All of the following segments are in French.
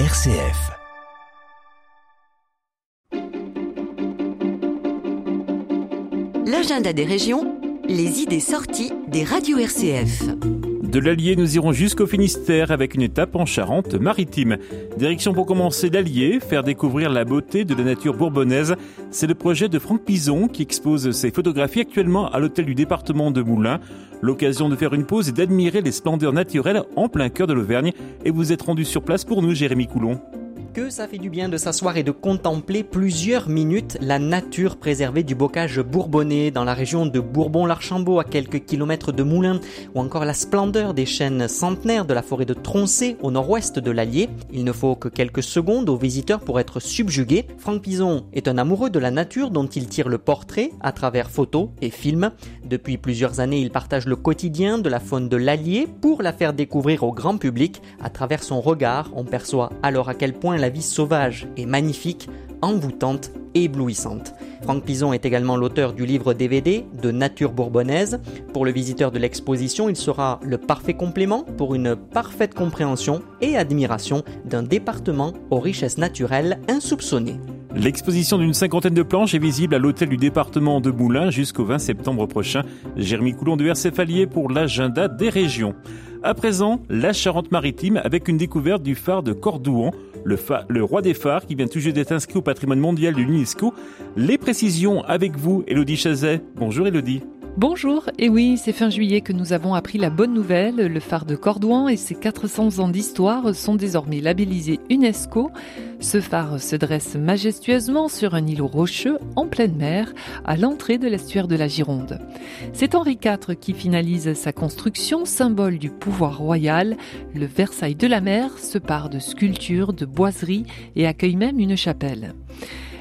RCF. L'agenda des régions, les idées sorties des radios RCF. De l'Allier, nous irons jusqu'au Finistère avec une étape en Charente-Maritime. Direction pour commencer l'Allier, faire découvrir la beauté de la nature bourbonnaise. C'est le projet de Franck Pison qui expose ses photographies actuellement à l'hôtel du département de Moulins. L'occasion de faire une pause et d'admirer les splendeurs naturelles en plein cœur de l'Auvergne. Et vous êtes rendu sur place pour nous, Jérémy Coulon que ça fait du bien de s'asseoir et de contempler plusieurs minutes la nature préservée du bocage bourbonnais dans la région de Bourbon-l'Archambault à quelques kilomètres de Moulins ou encore la splendeur des chênes centenaires de la forêt de Troncé au nord-ouest de l'Allier. Il ne faut que quelques secondes aux visiteurs pour être subjugués. Franck Pison est un amoureux de la nature dont il tire le portrait à travers photos et films. Depuis plusieurs années, il partage le quotidien de la faune de l'Allier pour la faire découvrir au grand public. À travers son regard, on perçoit alors à quel point la vie sauvage est magnifique, envoûtante et éblouissante. Franck Pison est également l'auteur du livre DVD de Nature bourbonnaise. Pour le visiteur de l'exposition, il sera le parfait complément pour une parfaite compréhension et admiration d'un département aux richesses naturelles insoupçonnées. L'exposition d'une cinquantaine de planches est visible à l'hôtel du département de Moulins jusqu'au 20 septembre prochain. Jérémy Coulon de RCF Allier pour l'agenda des régions. À présent, la Charente-Maritime avec une découverte du phare de Cordouan, le, roi des phares qui vient tout juste d'être inscrit au patrimoine mondial de l'UNESCO. Les précisions avec vous, Elodie Chazet. Bonjour Elodie. Bonjour, et oui, c'est fin juillet que nous avons appris la bonne nouvelle. Le phare de Cordouan et ses 400 ans d'histoire sont désormais labellisés UNESCO. Ce phare se dresse majestueusement sur un îlot rocheux en pleine mer, à l'entrée de l'estuaire de la Gironde. C'est Henri IV qui finalise sa construction, symbole du pouvoir royal. Le Versailles de la mer se part de sculptures, de boiseries et accueille même une chapelle.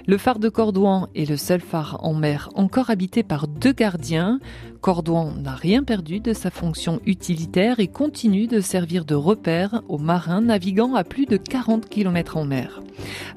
Le phare de Cordouan est le seul phare en mer encore habité par deux gardiens. Cordouan n'a rien perdu de sa fonction utilitaire et continue de servir de repère aux marins naviguant à plus de 40 km en mer.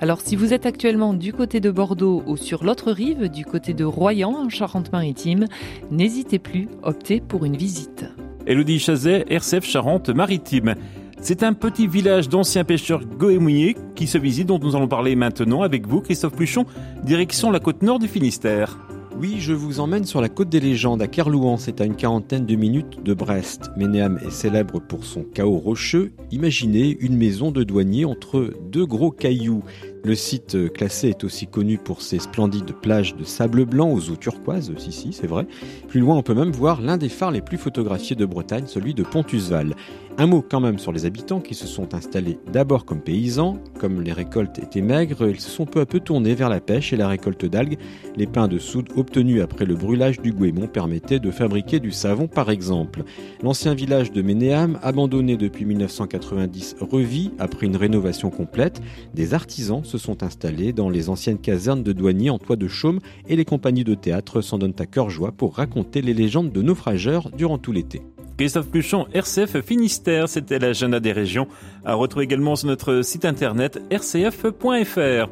Alors si vous êtes actuellement du côté de Bordeaux ou sur l'autre rive, du côté de Royan en Charente-Maritime, n'hésitez plus, optez pour une visite. Elodie Chazet, RCF Charente-Maritime. C'est un petit village d'anciens pêcheurs goémouillés qui se visite, dont nous allons parler maintenant avec vous, Christophe Pluchon, direction la côte nord du Finistère. Oui, je vous emmène sur la côte des légendes à Kerlouan, c'est à une quarantaine de minutes de Brest. Ménéam est célèbre pour son chaos rocheux. Imaginez une maison de douanier entre deux gros cailloux. Le site classé est aussi connu pour ses splendides plages de sable blanc aux eaux turquoises, si si, c'est vrai. Plus loin, on peut même voir l'un des phares les plus photographiés de Bretagne, celui de Pontusval. Un mot quand même sur les habitants qui se sont installés d'abord comme paysans. Comme les récoltes étaient maigres, ils se sont peu à peu tournés vers la pêche et la récolte d'algues. Les pains de soude obtenus après le brûlage du Guémont permettaient de fabriquer du savon par exemple. L'ancien village de Ménéam, abandonné depuis 1990, revit après une rénovation complète. Des artisans se sont installés dans les anciennes casernes de douaniers en toit de chaume et les compagnies de théâtre s'en donnent à cœur joie pour raconter les légendes de naufrageurs durant tout l'été. Christophe Pluchon, RCF Finistère, c'était l'agenda des régions. À retrouver également sur notre site internet rcf.fr.